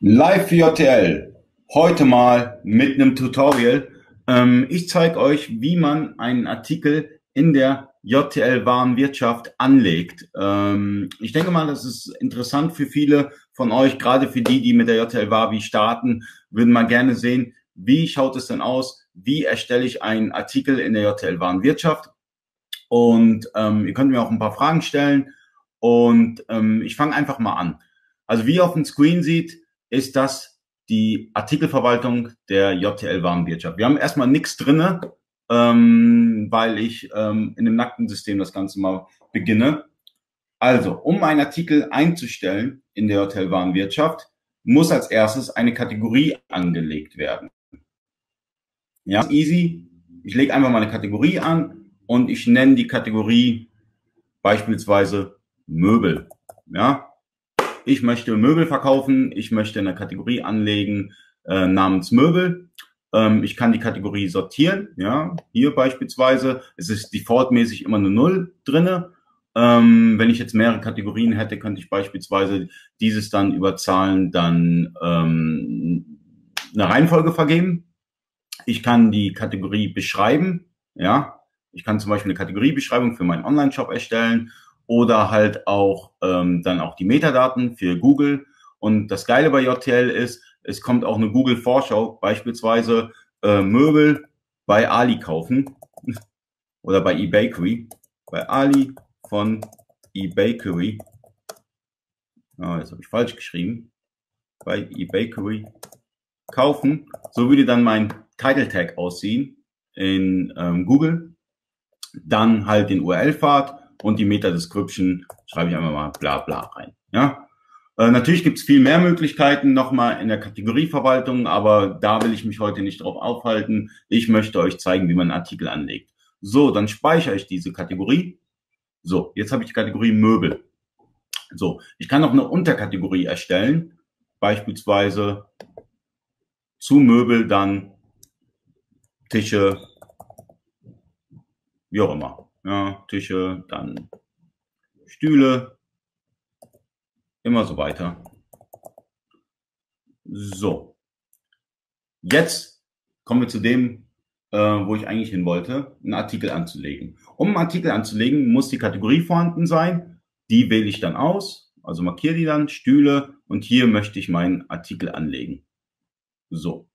Live für JTL. Heute mal mit einem Tutorial. Ähm, ich zeige euch, wie man einen Artikel in der JTL Warenwirtschaft anlegt. Ähm, ich denke mal, das ist interessant für viele von euch, gerade für die, die mit der JTL Wavi starten, würden mal gerne sehen, wie schaut es denn aus? Wie erstelle ich einen Artikel in der JTL Warenwirtschaft? Und ähm, ihr könnt mir auch ein paar Fragen stellen. Und ähm, ich fange einfach mal an. Also wie ihr auf dem Screen sieht, ist das die Artikelverwaltung der JTL Warenwirtschaft. Wir haben erstmal nichts drinne, ähm, weil ich ähm, in dem nackten System das Ganze mal beginne. Also, um einen Artikel einzustellen in der JTL Warenwirtschaft, muss als erstes eine Kategorie angelegt werden. Ja, easy. Ich lege einfach mal eine Kategorie an und ich nenne die Kategorie beispielsweise Möbel. Ja, ich möchte Möbel verkaufen, ich möchte eine Kategorie anlegen äh, namens Möbel. Ähm, ich kann die Kategorie sortieren, ja, hier beispielsweise, es ist defaultmäßig immer eine Null drinne. Ähm, wenn ich jetzt mehrere Kategorien hätte, könnte ich beispielsweise dieses dann über Zahlen dann ähm, eine Reihenfolge vergeben. Ich kann die Kategorie beschreiben, ja. Ich kann zum Beispiel eine Kategoriebeschreibung für meinen Online-Shop erstellen oder halt auch ähm, dann auch die Metadaten für Google. Und das Geile bei JTL ist, es kommt auch eine Google Vorschau, beispielsweise äh, Möbel bei Ali kaufen oder bei eBakery. Bei Ali von eBakery. Ah, jetzt habe ich falsch geschrieben. Bei eBakery kaufen. So würde dann mein Title Tag aussehen in ähm, Google. Dann halt den URL-Pfad und die Meta-Description schreibe ich einfach mal bla bla rein. Ja? Äh, natürlich gibt es viel mehr Möglichkeiten nochmal in der Kategorieverwaltung, aber da will ich mich heute nicht drauf aufhalten. Ich möchte euch zeigen, wie man einen Artikel anlegt. So, dann speichere ich diese Kategorie. So, jetzt habe ich die Kategorie Möbel. So, ich kann noch eine Unterkategorie erstellen, beispielsweise zu Möbel dann Tische, wie auch immer ja, Tische, dann Stühle, immer so weiter. So, jetzt kommen wir zu dem, äh, wo ich eigentlich hin wollte, einen Artikel anzulegen. Um einen Artikel anzulegen, muss die Kategorie vorhanden sein. Die wähle ich dann aus, also markiere die dann, Stühle und hier möchte ich meinen Artikel anlegen. So,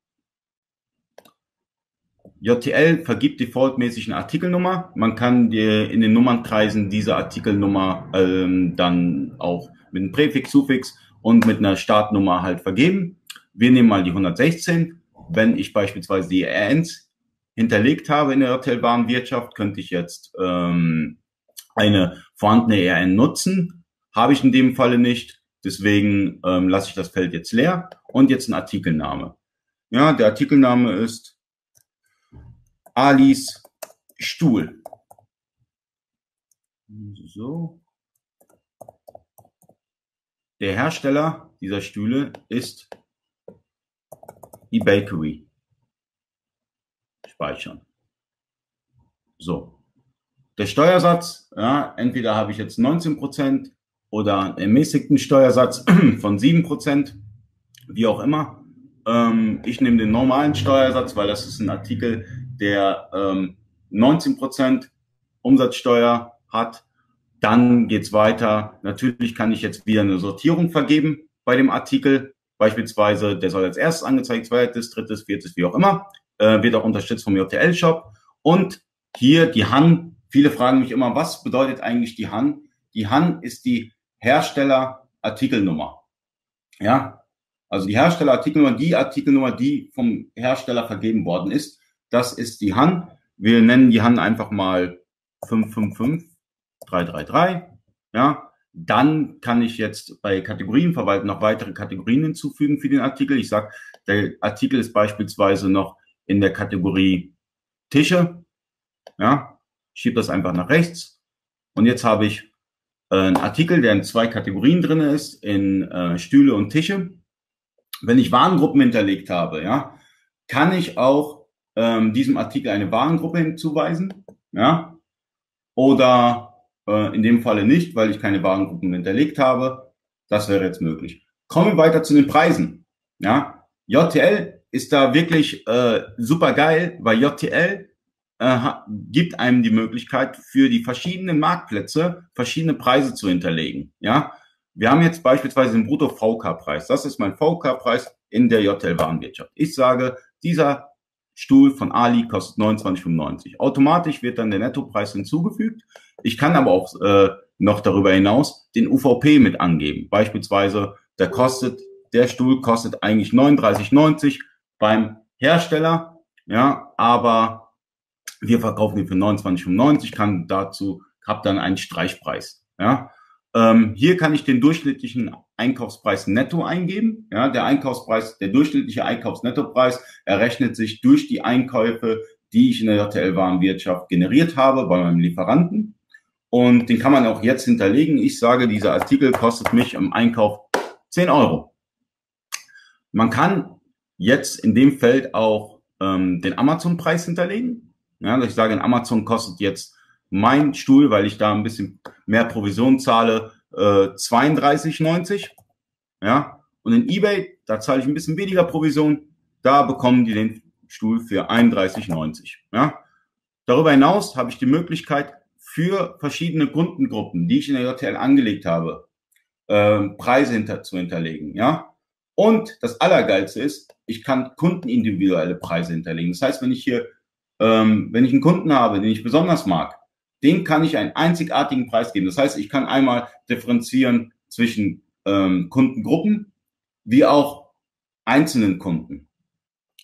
JTL vergibt defaultmäßig eine Artikelnummer. Man kann dir in den Nummernkreisen diese Artikelnummer ähm, dann auch mit einem Präfix, Suffix und mit einer Startnummer halt vergeben. Wir nehmen mal die 116. Wenn ich beispielsweise die RNs hinterlegt habe in der JTL-Warenwirtschaft, könnte ich jetzt ähm, eine vorhandene RN nutzen. Habe ich in dem Falle nicht. Deswegen ähm, lasse ich das Feld jetzt leer und jetzt ein Artikelname. Ja, der Artikelname ist Alis Stuhl. So. Der Hersteller dieser Stühle ist eBakery. Speichern. So. Der Steuersatz, ja, entweder habe ich jetzt 19% oder einen ermäßigten Steuersatz von 7%, wie auch immer. Ähm, ich nehme den normalen Steuersatz, weil das ist ein Artikel, der ähm, 19 Prozent Umsatzsteuer hat. Dann geht's weiter. Natürlich kann ich jetzt wieder eine Sortierung vergeben bei dem Artikel. Beispielsweise, der soll als erstes angezeigt, zweites, drittes, viertes, wie auch immer. Äh, wird auch unterstützt vom JTL-Shop. Und hier die Han. Viele fragen mich immer, was bedeutet eigentlich die Han? Die Han ist die Hersteller-Artikelnummer. Ja, also die Hersteller-Artikelnummer, die Artikelnummer, die vom Hersteller vergeben worden ist. Das ist die Han. Wir nennen die Han einfach mal 555333. Ja, dann kann ich jetzt bei Kategorien verwalten noch weitere Kategorien hinzufügen für den Artikel. Ich sage, der Artikel ist beispielsweise noch in der Kategorie Tische. Ja, schiebe das einfach nach rechts. Und jetzt habe ich äh, einen Artikel, der in zwei Kategorien drin ist, in äh, Stühle und Tische. Wenn ich Warengruppen hinterlegt habe, ja, kann ich auch ähm, diesem Artikel eine Warengruppe hinzuweisen, ja, oder äh, in dem Falle nicht, weil ich keine Warengruppen hinterlegt habe. Das wäre jetzt möglich. Kommen wir weiter zu den Preisen. Ja, JTL ist da wirklich äh, super geil, weil JTL äh, gibt einem die Möglichkeit, für die verschiedenen Marktplätze verschiedene Preise zu hinterlegen. Ja, wir haben jetzt beispielsweise den Brutto-VK-Preis. Das ist mein VK-Preis in der JTL-Warenwirtschaft. Ich sage, dieser Stuhl von Ali kostet 29,95. Automatisch wird dann der Nettopreis hinzugefügt. Ich kann aber auch äh, noch darüber hinaus den UVP mit angeben. Beispielsweise, der kostet, der Stuhl kostet eigentlich 39,90 beim Hersteller, ja, aber wir verkaufen ihn für 29,95, kann dazu, hab dann einen Streichpreis, ja. Ähm, hier kann ich den durchschnittlichen Einkaufspreis netto eingeben. Ja, der Einkaufspreis, der durchschnittliche Einkaufsnettopreis errechnet sich durch die Einkäufe, die ich in der JTL-Warenwirtschaft generiert habe bei meinem Lieferanten. Und den kann man auch jetzt hinterlegen. Ich sage, dieser Artikel kostet mich im Einkauf 10 Euro. Man kann jetzt in dem Feld auch ähm, den Amazon-Preis hinterlegen. Ja, ich sage, Amazon kostet jetzt mein Stuhl, weil ich da ein bisschen mehr Provision zahle, äh, 32,90. Ja, und in eBay, da zahle ich ein bisschen weniger Provision, da bekommen die den Stuhl für 31,90. Ja, darüber hinaus habe ich die Möglichkeit für verschiedene Kundengruppen, die ich in der JTL angelegt habe, äh, Preise hinter, zu hinterlegen. Ja, und das Allergeilste ist, ich kann kundenindividuelle Preise hinterlegen. Das heißt, wenn ich hier, ähm, wenn ich einen Kunden habe, den ich besonders mag, den kann ich einen einzigartigen Preis geben. Das heißt, ich kann einmal differenzieren zwischen ähm, Kundengruppen wie auch einzelnen Kunden.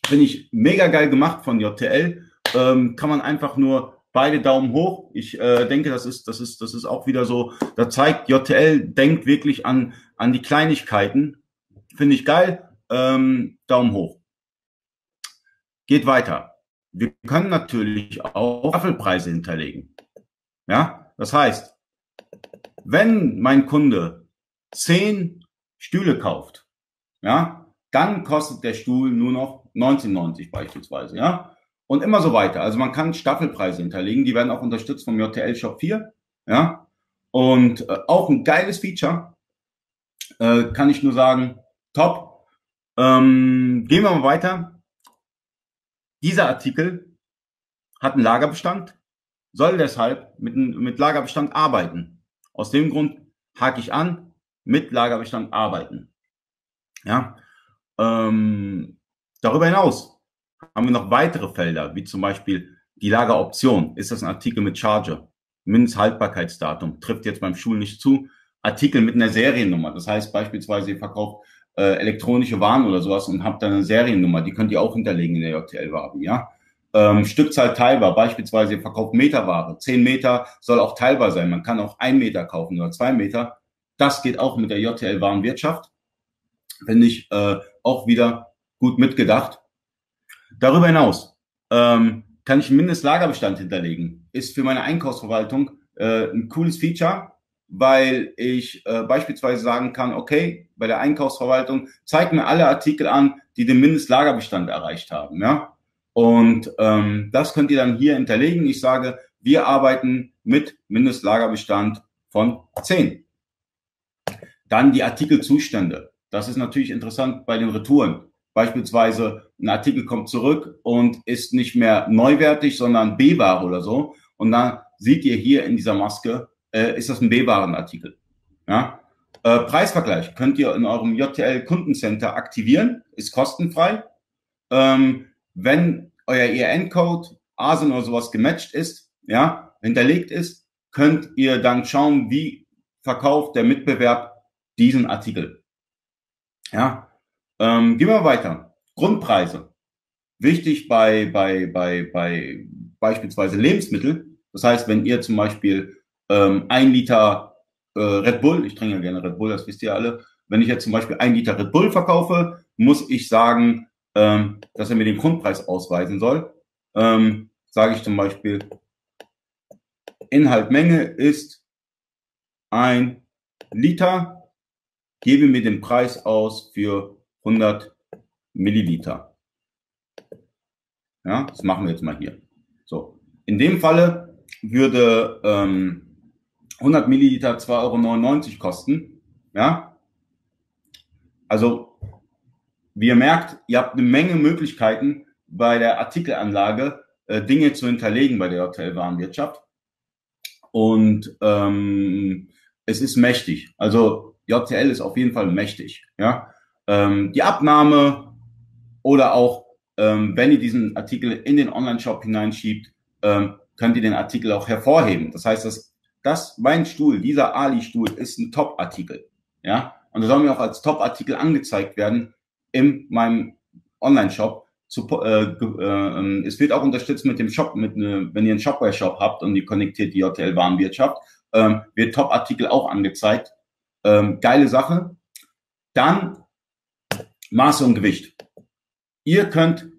Finde ich mega geil gemacht von JTL. Ähm, kann man einfach nur beide Daumen hoch. Ich äh, denke, das ist, das ist, das ist auch wieder so. Da zeigt JTL denkt wirklich an an die Kleinigkeiten. Finde ich geil. Ähm, Daumen hoch. Geht weiter. Wir können natürlich auch Staffelpreise hinterlegen. Ja, das heißt, wenn mein Kunde zehn Stühle kauft, ja, dann kostet der Stuhl nur noch 19,90 beispielsweise, ja. Und immer so weiter. Also man kann Staffelpreise hinterlegen, die werden auch unterstützt vom JTL Shop 4, ja. Und äh, auch ein geiles Feature, äh, kann ich nur sagen, top. Ähm, gehen wir mal weiter. Dieser Artikel hat einen Lagerbestand soll deshalb mit, mit Lagerbestand arbeiten. Aus dem Grund hake ich an, mit Lagerbestand arbeiten. Ja. Ähm, darüber hinaus haben wir noch weitere Felder, wie zum Beispiel die Lageroption. Ist das ein Artikel mit Charger? Mindesthaltbarkeitsdatum trifft jetzt beim Schul nicht zu. Artikel mit einer Seriennummer. Das heißt beispielsweise, ihr verkauft äh, elektronische Waren oder sowas und habt dann eine Seriennummer. Die könnt ihr auch hinterlegen in der JTL-Ware. Ja? Ähm, Stückzahl teilbar. Beispielsweise ihr verkauft Meterware. Zehn Meter soll auch teilbar sein. Man kann auch ein Meter kaufen oder zwei Meter. Das geht auch mit der JTL Warenwirtschaft. Finde ich äh, auch wieder gut mitgedacht. Darüber hinaus ähm, kann ich einen Mindestlagerbestand hinterlegen. Ist für meine Einkaufsverwaltung äh, ein cooles Feature, weil ich äh, beispielsweise sagen kann, okay, bei der Einkaufsverwaltung zeigt mir alle Artikel an, die den Mindestlagerbestand erreicht haben. Ja, und ähm, das könnt ihr dann hier hinterlegen. Ich sage, wir arbeiten mit Mindestlagerbestand von 10. Dann die Artikelzustände. Das ist natürlich interessant bei den Retouren. Beispielsweise ein Artikel kommt zurück und ist nicht mehr neuwertig, sondern B-Ware oder so. Und dann seht ihr hier in dieser Maske, äh, ist das ein B-Waren-Artikel. Ja? Äh, Preisvergleich könnt ihr in eurem JTL Kundencenter aktivieren, ist kostenfrei. Ähm, wenn euer ERN-Code, ASIN oder sowas gematcht ist, ja, hinterlegt ist, könnt ihr dann schauen, wie verkauft der Mitbewerb diesen Artikel. Ja, ähm, gehen wir weiter. Grundpreise. Wichtig bei, bei, bei, bei beispielsweise Lebensmittel. Das heißt, wenn ihr zum Beispiel ähm, ein Liter äh, Red Bull, ich trinke ja gerne Red Bull, das wisst ihr alle, wenn ich jetzt zum Beispiel ein Liter Red Bull verkaufe, muss ich sagen, ähm, dass er mir den Grundpreis ausweisen soll. Ähm, sage ich zum Beispiel, Inhaltmenge ist ein Liter, gebe mir den Preis aus für 100 Milliliter. Ja, das machen wir jetzt mal hier. So, in dem Falle würde ähm, 100 Milliliter 2,99 Euro kosten. Ja, also wie ihr merkt, ihr habt eine Menge Möglichkeiten bei der Artikelanlage äh, Dinge zu hinterlegen bei der Hotelwarenwirtschaft. Und ähm, es ist mächtig. Also JTL ist auf jeden Fall mächtig. Ja, ähm, die Abnahme oder auch ähm, wenn ihr diesen Artikel in den Online-Shop hineinschiebt, ähm, könnt ihr den Artikel auch hervorheben. Das heißt, dass das mein Stuhl, dieser Ali-Stuhl, ist ein Top-Artikel. Ja, und da soll mir auch als Top-Artikel angezeigt werden in meinem Online-Shop. Äh, äh, es wird auch unterstützt mit dem Shop, mit ne, wenn ihr einen Shopware-Shop habt und ihr konnektiert die JTL-Warenwirtschaft, ähm, wird Top-Artikel auch angezeigt. Ähm, geile Sache. Dann Maße und Gewicht. Ihr könnt,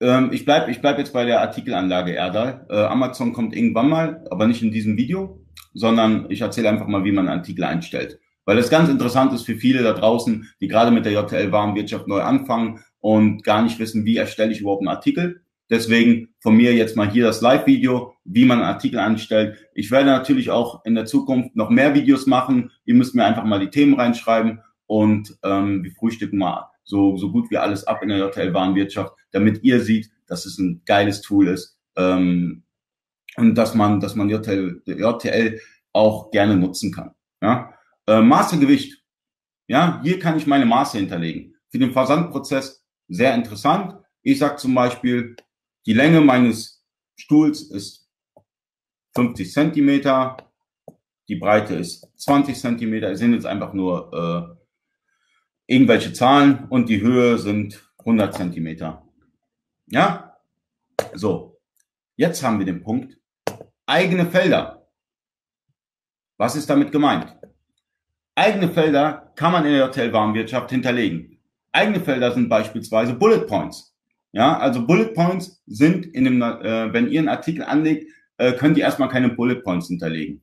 ähm, ich bleibe ich bleib jetzt bei der Artikelanlage Erdal. Äh, Amazon kommt irgendwann mal, aber nicht in diesem Video, sondern ich erzähle einfach mal, wie man Artikel einstellt. Weil das ganz interessant ist für viele da draußen, die gerade mit der JTL-Warenwirtschaft neu anfangen und gar nicht wissen, wie erstelle ich überhaupt einen Artikel. Deswegen von mir jetzt mal hier das Live-Video, wie man einen Artikel anstellt. Ich werde natürlich auch in der Zukunft noch mehr Videos machen. Ihr müsst mir einfach mal die Themen reinschreiben und ähm, wir frühstücken mal so, so gut wie alles ab in der JTL-Warenwirtschaft, damit ihr seht, dass es ein geiles Tool ist ähm, und dass man, dass man JTL, JTL auch gerne nutzen kann. Ja? Äh, Maßegewicht. Ja, hier kann ich meine Maße hinterlegen. Für den Versandprozess sehr interessant. Ich sage zum Beispiel, die Länge meines Stuhls ist 50 Zentimeter, die Breite ist 20 Zentimeter. Es sind jetzt einfach nur äh, irgendwelche Zahlen und die Höhe sind 100 Zentimeter. Ja? So. Jetzt haben wir den Punkt. Eigene Felder. Was ist damit gemeint? Eigene Felder kann man in der Hotelwarenwirtschaft hinterlegen. Eigene Felder sind beispielsweise Bullet Points. Ja, also Bullet Points sind in dem, äh, wenn ihr einen Artikel anlegt, äh, könnt ihr erstmal keine Bullet Points hinterlegen.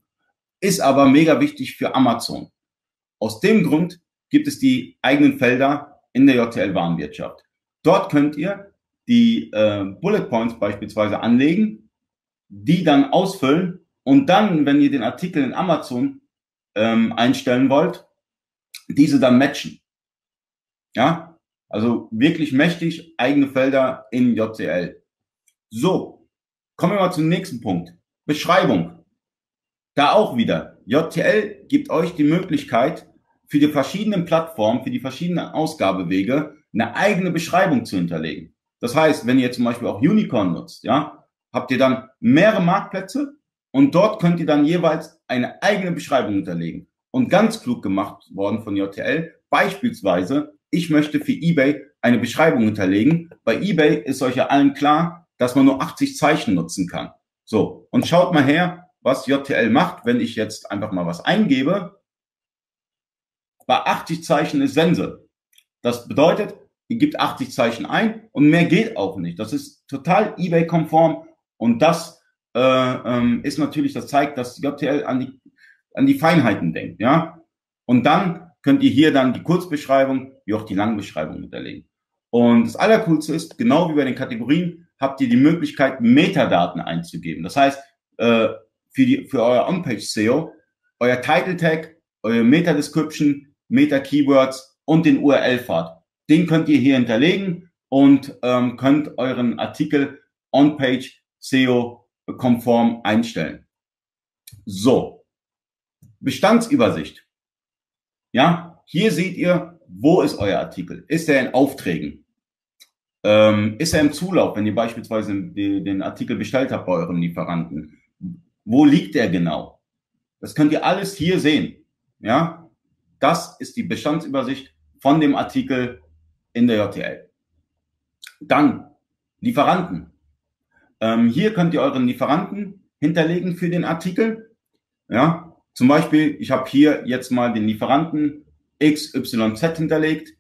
Ist aber mega wichtig für Amazon. Aus dem Grund gibt es die eigenen Felder in der JTL-Warenwirtschaft. Dort könnt ihr die äh, Bullet Points beispielsweise anlegen, die dann ausfüllen und dann, wenn ihr den Artikel in Amazon ähm, einstellen wollt, diese dann matchen. Ja, also wirklich mächtig eigene Felder in JTL. So, kommen wir mal zum nächsten Punkt. Beschreibung. Da auch wieder. JTL gibt euch die Möglichkeit, für die verschiedenen Plattformen, für die verschiedenen Ausgabewege eine eigene Beschreibung zu hinterlegen. Das heißt, wenn ihr zum Beispiel auch Unicorn nutzt, ja, habt ihr dann mehrere Marktplätze und dort könnt ihr dann jeweils eine eigene Beschreibung hinterlegen. Und ganz klug gemacht worden von JTL, beispielsweise, ich möchte für eBay eine Beschreibung hinterlegen. Bei eBay ist euch ja allen klar, dass man nur 80 Zeichen nutzen kann. So, und schaut mal her, was JTL macht, wenn ich jetzt einfach mal was eingebe bei 80 Zeichen ist Sense. Das bedeutet, ihr gebt 80 Zeichen ein und mehr geht auch nicht. Das ist total eBay-konform und das äh, ähm, ist natürlich, das zeigt, dass JTL an die, an die Feinheiten denkt, ja. Und dann könnt ihr hier dann die Kurzbeschreibung wie auch die Langbeschreibung hinterlegen. Und das Allercoolste ist, genau wie bei den Kategorien, habt ihr die Möglichkeit, Metadaten einzugeben. Das heißt, äh, für, die, für euer On-Page-SEO, euer Title Tag, euer Meta-Description, Meta-Keywords und den URL-Pfad. Den könnt ihr hier hinterlegen und ähm, könnt euren Artikel on-page SEO-konform einstellen. So, Bestandsübersicht. Ja, hier seht ihr, wo ist euer Artikel? Ist er in Aufträgen? Ähm, ist er im Zulauf, wenn ihr beispielsweise die, den Artikel bestellt habt bei eurem Lieferanten? Wo liegt er genau? Das könnt ihr alles hier sehen. Ja, das ist die Bestandsübersicht von dem Artikel in der JTL. Dann Lieferanten. Ähm, hier könnt ihr euren Lieferanten hinterlegen für den Artikel. Ja, zum Beispiel, ich habe hier jetzt mal den Lieferanten XYZ hinterlegt.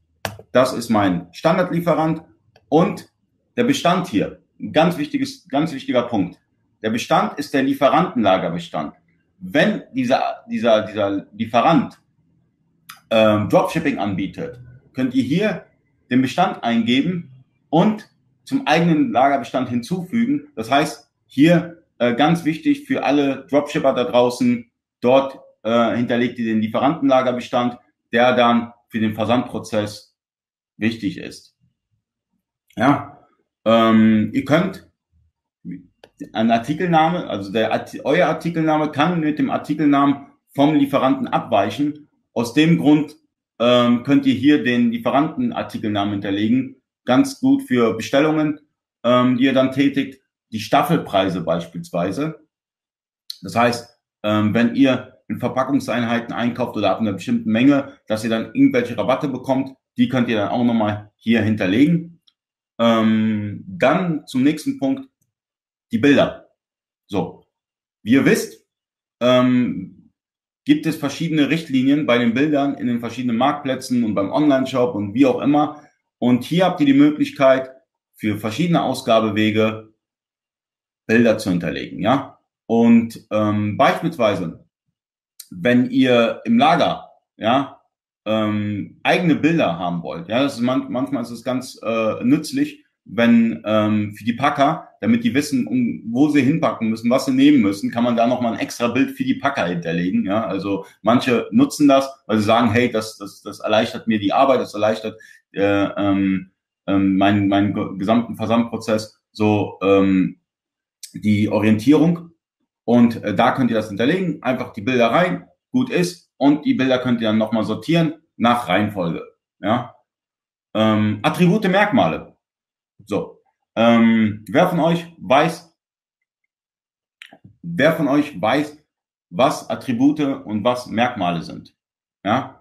Das ist mein Standardlieferant und der Bestand hier. Ganz wichtiges, ganz wichtiger Punkt. Der Bestand ist der Lieferantenlagerbestand. Wenn dieser, dieser, dieser Lieferant ähm, Dropshipping anbietet, könnt ihr hier den Bestand eingeben und zum eigenen Lagerbestand hinzufügen. Das heißt, hier äh, ganz wichtig für alle Dropshipper da draußen, dort äh, hinterlegt ihr den Lieferantenlagerbestand, der dann für den Versandprozess wichtig ist. Ja, ähm, ihr könnt ein Artikelname, also der, euer Artikelname kann mit dem Artikelnamen vom Lieferanten abweichen. Aus dem Grund ähm, könnt ihr hier den Lieferantenartikelnamen hinterlegen. Ganz gut für Bestellungen, ähm, die ihr dann tätigt. Die Staffelpreise beispielsweise. Das heißt, ähm, wenn ihr in Verpackungseinheiten einkauft oder ab einer bestimmten Menge, dass ihr dann irgendwelche Rabatte bekommt, die könnt ihr dann auch nochmal hier hinterlegen. Ähm, dann zum nächsten Punkt, die Bilder. So, wie ihr wisst, ähm, gibt es verschiedene Richtlinien bei den Bildern in den verschiedenen Marktplätzen und beim Online-Shop und wie auch immer. Und hier habt ihr die Möglichkeit, für verschiedene Ausgabewege Bilder zu hinterlegen, ja. Und ähm, beispielsweise, wenn ihr im Lager, ja, ähm, eigene Bilder haben wollt, ja, das ist man, manchmal ist es ganz äh, nützlich, wenn ähm, für die Packer, damit die wissen, um, wo sie hinpacken müssen, was sie nehmen müssen, kann man da nochmal ein extra Bild für die Packer hinterlegen. Ja, also manche nutzen das, weil sie sagen, hey, das, das, das erleichtert mir die Arbeit, das erleichtert äh, ähm, ähm, meinen, meinen gesamten Versandprozess, so ähm, die Orientierung. Und äh, da könnt ihr das hinterlegen, einfach die Bilder rein, gut ist, und die Bilder könnt ihr dann nochmal sortieren nach Reihenfolge. Ja, ähm, Attribute, Merkmale. So, ähm, wer von euch weiß, wer von euch weiß, was Attribute und was Merkmale sind? Ja?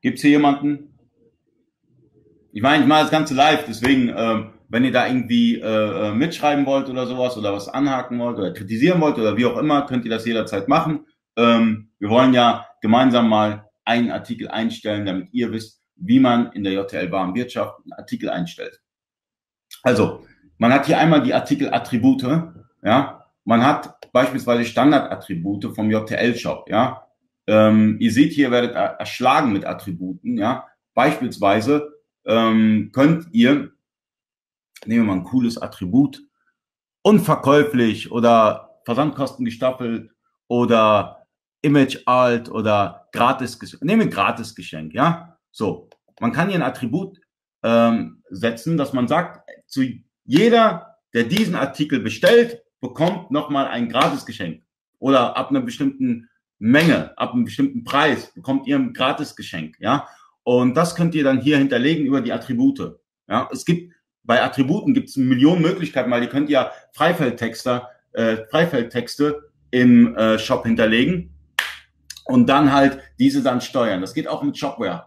Gibt's hier jemanden? Ich meine, ich mache das Ganze live, deswegen, ähm, wenn ihr da irgendwie äh, äh, mitschreiben wollt oder sowas oder was anhaken wollt oder kritisieren wollt oder wie auch immer, könnt ihr das jederzeit machen. Ähm, wir wollen ja gemeinsam mal einen Artikel einstellen, damit ihr wisst, wie man in der JTL Warenwirtschaft einen Artikel einstellt. Also, man hat hier einmal die Artikelattribute, ja. Man hat beispielsweise Standardattribute vom JTL-Shop, ja. Ähm, ihr seht hier, werdet erschlagen mit Attributen, ja. Beispielsweise ähm, könnt ihr, nehmen wir mal ein cooles Attribut, unverkäuflich oder Versandkosten gestaffelt oder Image alt oder gratis, nehmen wir gratis Geschenk, ja. So, man kann hier ein Attribut ähm, setzen, dass man sagt, zu jeder, der diesen Artikel bestellt, bekommt nochmal ein Gratisgeschenk. Oder ab einer bestimmten Menge, ab einem bestimmten Preis bekommt ihr ein Gratisgeschenk. Ja, und das könnt ihr dann hier hinterlegen über die Attribute. Ja, es gibt bei Attributen gibt es Millionen Möglichkeiten, weil ihr könnt ja Freifeldtexte, äh, Freifeldtexte im äh, Shop hinterlegen und dann halt diese dann steuern. Das geht auch mit Shopware.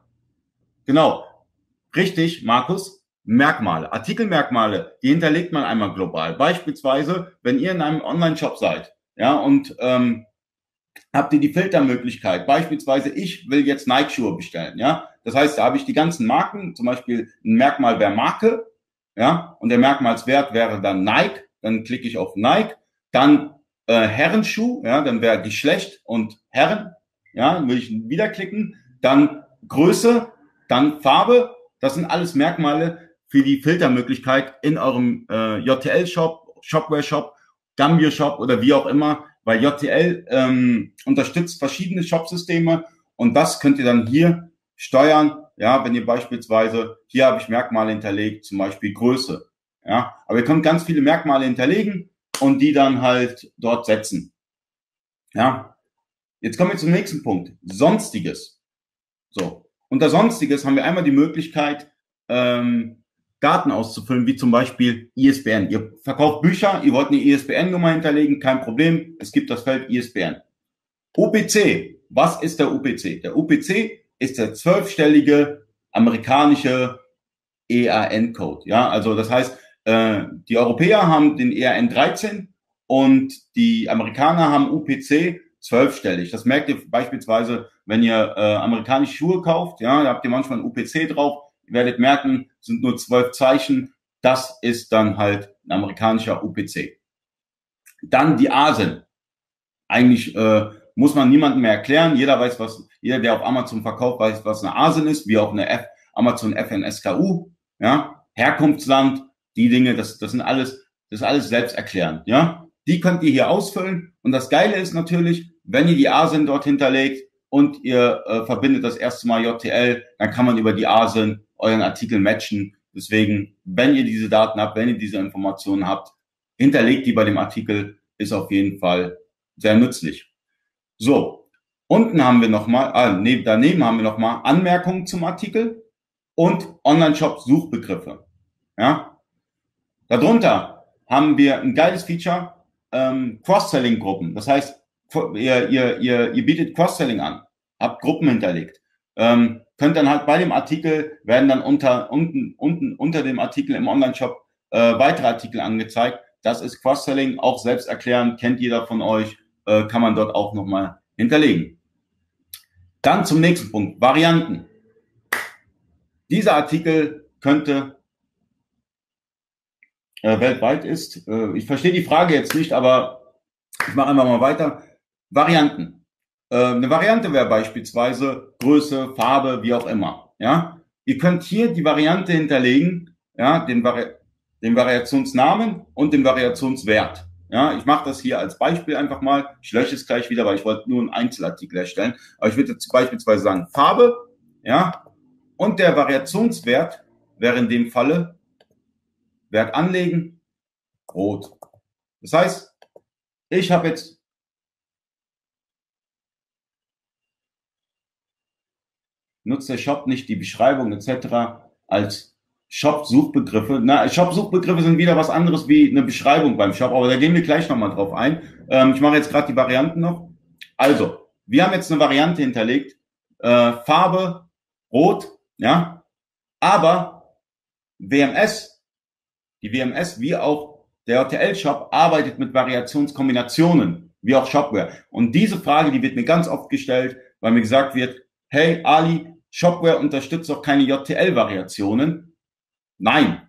Genau. Richtig, Markus. Merkmale, Artikelmerkmale, die hinterlegt man einmal global. Beispielsweise, wenn ihr in einem Online-Shop seid, ja, und ähm, habt ihr die Filtermöglichkeit. Beispielsweise, ich will jetzt Nike-Schuhe bestellen, ja. Das heißt, da habe ich die ganzen Marken, zum Beispiel ein Merkmal wäre Marke, ja, und der Merkmalswert wäre dann Nike, dann klicke ich auf Nike, dann äh, Herrenschuh, ja, dann wäre Geschlecht und Herren, ja, dann will ich wieder klicken, dann Größe, dann Farbe, das sind alles Merkmale für die Filtermöglichkeit in eurem äh, JTL-Shop, Shopware-Shop, Gambio-Shop oder wie auch immer, weil JTL ähm, unterstützt verschiedene Shopsysteme und das könnt ihr dann hier steuern. Ja, wenn ihr beispielsweise, hier habe ich Merkmale hinterlegt, zum Beispiel Größe. Ja, aber ihr könnt ganz viele Merkmale hinterlegen und die dann halt dort setzen. Ja, jetzt kommen wir zum nächsten Punkt. Sonstiges. So, unter Sonstiges haben wir einmal die Möglichkeit, ähm, Daten auszufüllen, wie zum Beispiel ISBN. Ihr verkauft Bücher, ihr wollt eine ISBN-Nummer hinterlegen, kein Problem. Es gibt das Feld ISBN. UPC. Was ist der UPC? Der UPC ist der zwölfstellige amerikanische EAN-Code. Ja, also das heißt, äh, die Europäer haben den EAN 13 und die Amerikaner haben UPC zwölfstellig. Das merkt ihr beispielsweise, wenn ihr äh, amerikanische Schuhe kauft, ja, da habt ihr manchmal ein UPC drauf. Werdet merken, sind nur zwölf Zeichen. Das ist dann halt ein amerikanischer UPC. Dann die Asen. Eigentlich äh, muss man niemandem mehr erklären. Jeder weiß, was, jeder, der auf Amazon verkauft, weiß, was eine Asen ist, wie auch eine F, Amazon FNSKU, ja, Herkunftsland, die Dinge, das, das sind alles, das ist alles selbsterklärend, ja. Die könnt ihr hier ausfüllen. Und das Geile ist natürlich, wenn ihr die Asen dort hinterlegt, und ihr äh, verbindet das erste Mal JTL, dann kann man über die ASIN euren Artikel matchen. Deswegen, wenn ihr diese Daten habt, wenn ihr diese Informationen habt, hinterlegt die bei dem Artikel, ist auf jeden Fall sehr nützlich. So, unten haben wir nochmal, ah, ne, daneben haben wir nochmal Anmerkungen zum Artikel und Online-Shop-Suchbegriffe. Ja, darunter haben wir ein geiles Feature, ähm, Cross-Selling-Gruppen. Das heißt, ihr, ihr, ihr, ihr bietet Cross-Selling an, habt Gruppen hinterlegt. Ähm, könnt dann halt bei dem Artikel werden dann unter unten unten unter dem Artikel im Online-Shop äh, weitere Artikel angezeigt. Das ist Cross-Selling, auch selbst erklären, kennt jeder von euch, äh, kann man dort auch nochmal hinterlegen. Dann zum nächsten Punkt, Varianten. Dieser Artikel könnte äh, weltweit ist. Äh, ich verstehe die Frage jetzt nicht, aber ich mache einfach mal weiter. Varianten. Äh, eine Variante wäre beispielsweise Größe, Farbe, wie auch immer. Ja, ihr könnt hier die Variante hinterlegen, ja, den, Vari den Variationsnamen und den Variationswert. Ja, ich mache das hier als Beispiel einfach mal. Ich lösche es gleich wieder, weil ich wollte nur einen Einzelartikel erstellen. Aber ich würde jetzt beispielsweise sagen Farbe, ja, und der Variationswert wäre in dem Falle Wert anlegen, rot. Das heißt, ich habe jetzt nutzt der Shop nicht die Beschreibung etc. als Shop-Suchbegriffe. Na, Shop-Suchbegriffe sind wieder was anderes wie eine Beschreibung beim Shop, aber da gehen wir gleich nochmal drauf ein. Ähm, ich mache jetzt gerade die Varianten noch. Also, wir haben jetzt eine Variante hinterlegt. Äh, Farbe rot, ja, aber WMS, die WMS wie auch der HTL-Shop arbeitet mit Variationskombinationen, wie auch Shopware. Und diese Frage, die wird mir ganz oft gestellt, weil mir gesagt wird, hey Ali, Shopware unterstützt doch keine JTL-Variationen. Nein,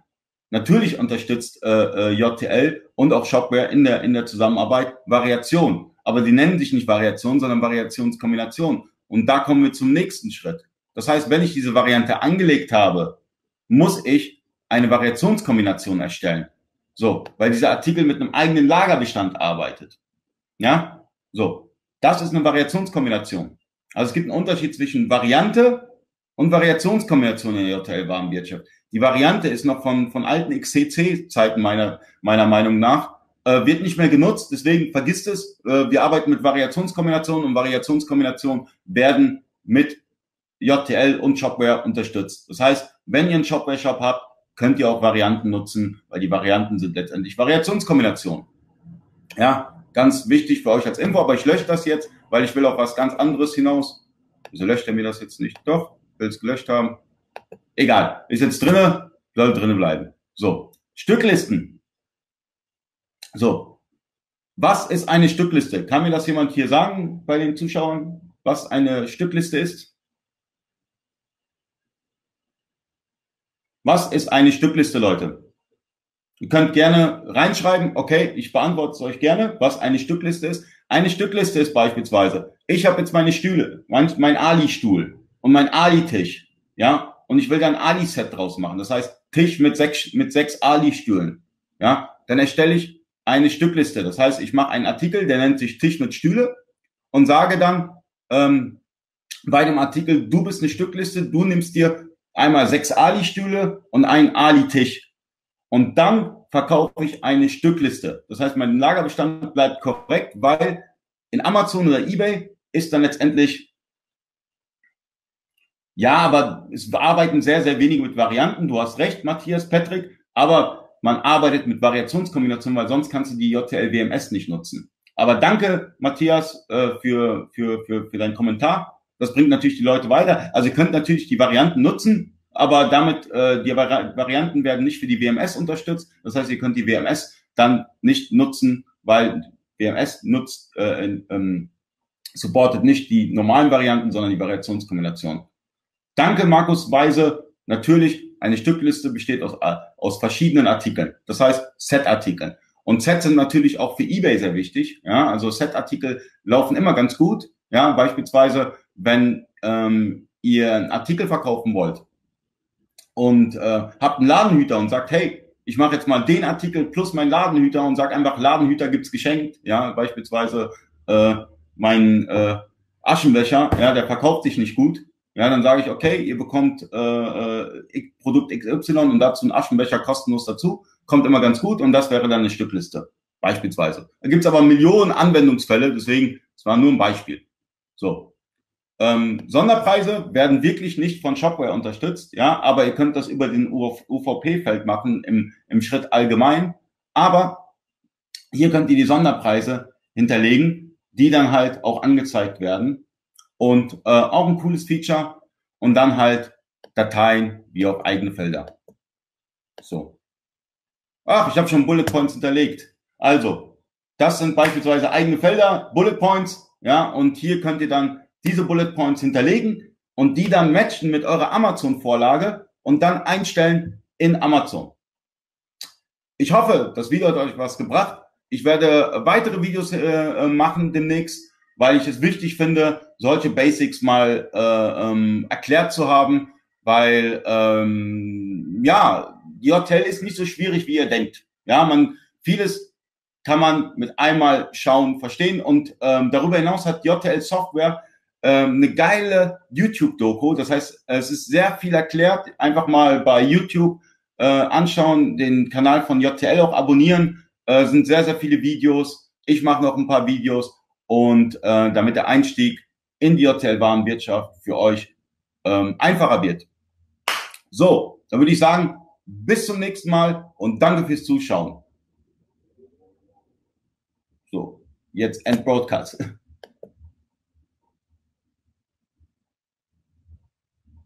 natürlich unterstützt äh, äh, JTL und auch Shopware in der, in der Zusammenarbeit Variation. Aber die nennen sich nicht Variation, sondern Variationskombination. Und da kommen wir zum nächsten Schritt. Das heißt, wenn ich diese Variante angelegt habe, muss ich eine Variationskombination erstellen. So, weil dieser Artikel mit einem eigenen Lagerbestand arbeitet. Ja, so. Das ist eine Variationskombination. Also es gibt einen Unterschied zwischen Variante und Variationskombination in der JTL-Warenwirtschaft. Die Variante ist noch von, von alten XCC-Zeiten meiner, meiner Meinung nach, äh, wird nicht mehr genutzt, deswegen vergisst es. Äh, wir arbeiten mit Variationskombinationen und Variationskombinationen werden mit JTL und Shopware unterstützt. Das heißt, wenn ihr einen Shopware-Shop habt, könnt ihr auch Varianten nutzen, weil die Varianten sind letztendlich Variationskombinationen. Ja, ganz wichtig für euch als Info, aber ich lösche das jetzt, weil ich will auf was ganz anderes hinaus. Wieso löscht er mir das jetzt nicht? Doch, will es gelöscht haben. Egal, ist jetzt drinne, soll drinne bleiben. So, Stücklisten. So, was ist eine Stückliste? Kann mir das jemand hier sagen bei den Zuschauern, was eine Stückliste ist? Was ist eine Stückliste, Leute? Ihr könnt gerne reinschreiben, okay, ich beantworte es euch gerne, was eine Stückliste ist. Eine Stückliste ist beispielsweise, ich habe jetzt meine Stühle, mein, mein Ali-Stuhl und mein Ali-Tisch, ja, und ich will dann Ali-Set draus machen. Das heißt, Tisch mit sechs, mit sechs Ali-Stühlen, ja, dann erstelle ich eine Stückliste. Das heißt, ich mache einen Artikel, der nennt sich Tisch mit Stühle und sage dann ähm, bei dem Artikel, du bist eine Stückliste, du nimmst dir einmal sechs Ali-Stühle und einen Ali-Tisch. Und dann verkaufe ich eine Stückliste. Das heißt, mein Lagerbestand bleibt korrekt, weil in Amazon oder eBay ist dann letztendlich, ja, aber es arbeiten sehr, sehr wenige mit Varianten. Du hast recht, Matthias, Patrick, aber man arbeitet mit Variationskombinationen, weil sonst kannst du die JTL WMS nicht nutzen. Aber danke, Matthias, äh, für, für, für, für deinen Kommentar. Das bringt natürlich die Leute weiter. Also ihr könnt natürlich die Varianten nutzen, aber damit äh, die Vari Varianten werden nicht für die WMS unterstützt. Das heißt, ihr könnt die WMS dann nicht nutzen, weil WMS nutzt, äh, ähm, supportet nicht die normalen Varianten, sondern die Variationskombination. Danke, Markus Weise. Natürlich, eine Stückliste besteht aus, äh, aus verschiedenen Artikeln. Das heißt, Set-Artikeln. Und Sets sind natürlich auch für eBay sehr wichtig. Ja, also Set-Artikel laufen immer ganz gut. Ja, beispielsweise, wenn ähm, ihr einen Artikel verkaufen wollt und äh, habt einen Ladenhüter und sagt, hey, ich mache jetzt mal den Artikel plus meinen Ladenhüter und sag einfach, Ladenhüter gibt's geschenkt. Ja, beispielsweise äh, mein äh, Aschenbecher, ja, der verkauft sich nicht gut, ja, dann sage ich, okay, ihr bekommt äh, äh, Produkt XY und dazu einen Aschenbecher kostenlos dazu, kommt immer ganz gut und das wäre dann eine Stückliste, beispielsweise. Da gibt's aber Millionen Anwendungsfälle, deswegen, es war nur ein Beispiel. So. Ähm, Sonderpreise werden wirklich nicht von Shopware unterstützt, ja, aber ihr könnt das über den UVP-Feld machen im, im Schritt allgemein. Aber hier könnt ihr die Sonderpreise hinterlegen, die dann halt auch angezeigt werden und äh, auch ein cooles Feature und dann halt Dateien wie auf eigene Felder. So. Ach, ich habe schon Bullet Points hinterlegt. Also, das sind beispielsweise eigene Felder, Bullet Points, ja, und hier könnt ihr dann diese Bullet Points hinterlegen und die dann matchen mit eurer Amazon-Vorlage und dann einstellen in Amazon. Ich hoffe, das Video hat euch was gebracht. Ich werde weitere Videos äh, machen demnächst weil ich es wichtig finde, solche Basics mal äh, ähm, erklärt zu haben, weil ähm, ja, Hotel ist nicht so schwierig, wie ihr denkt. Ja, man vieles kann man mit einmal schauen, verstehen und ähm, darüber hinaus hat JTL Software ähm, eine geile YouTube-Doku. Das heißt, es ist sehr viel erklärt. Einfach mal bei YouTube äh, anschauen, den Kanal von JTL auch abonnieren. Äh, sind sehr, sehr viele Videos. Ich mache noch ein paar Videos und äh, damit der Einstieg in die Hotelwarenwirtschaft für euch ähm, einfacher wird. So, dann würde ich sagen, bis zum nächsten Mal und danke fürs Zuschauen. So, jetzt End Broadcast.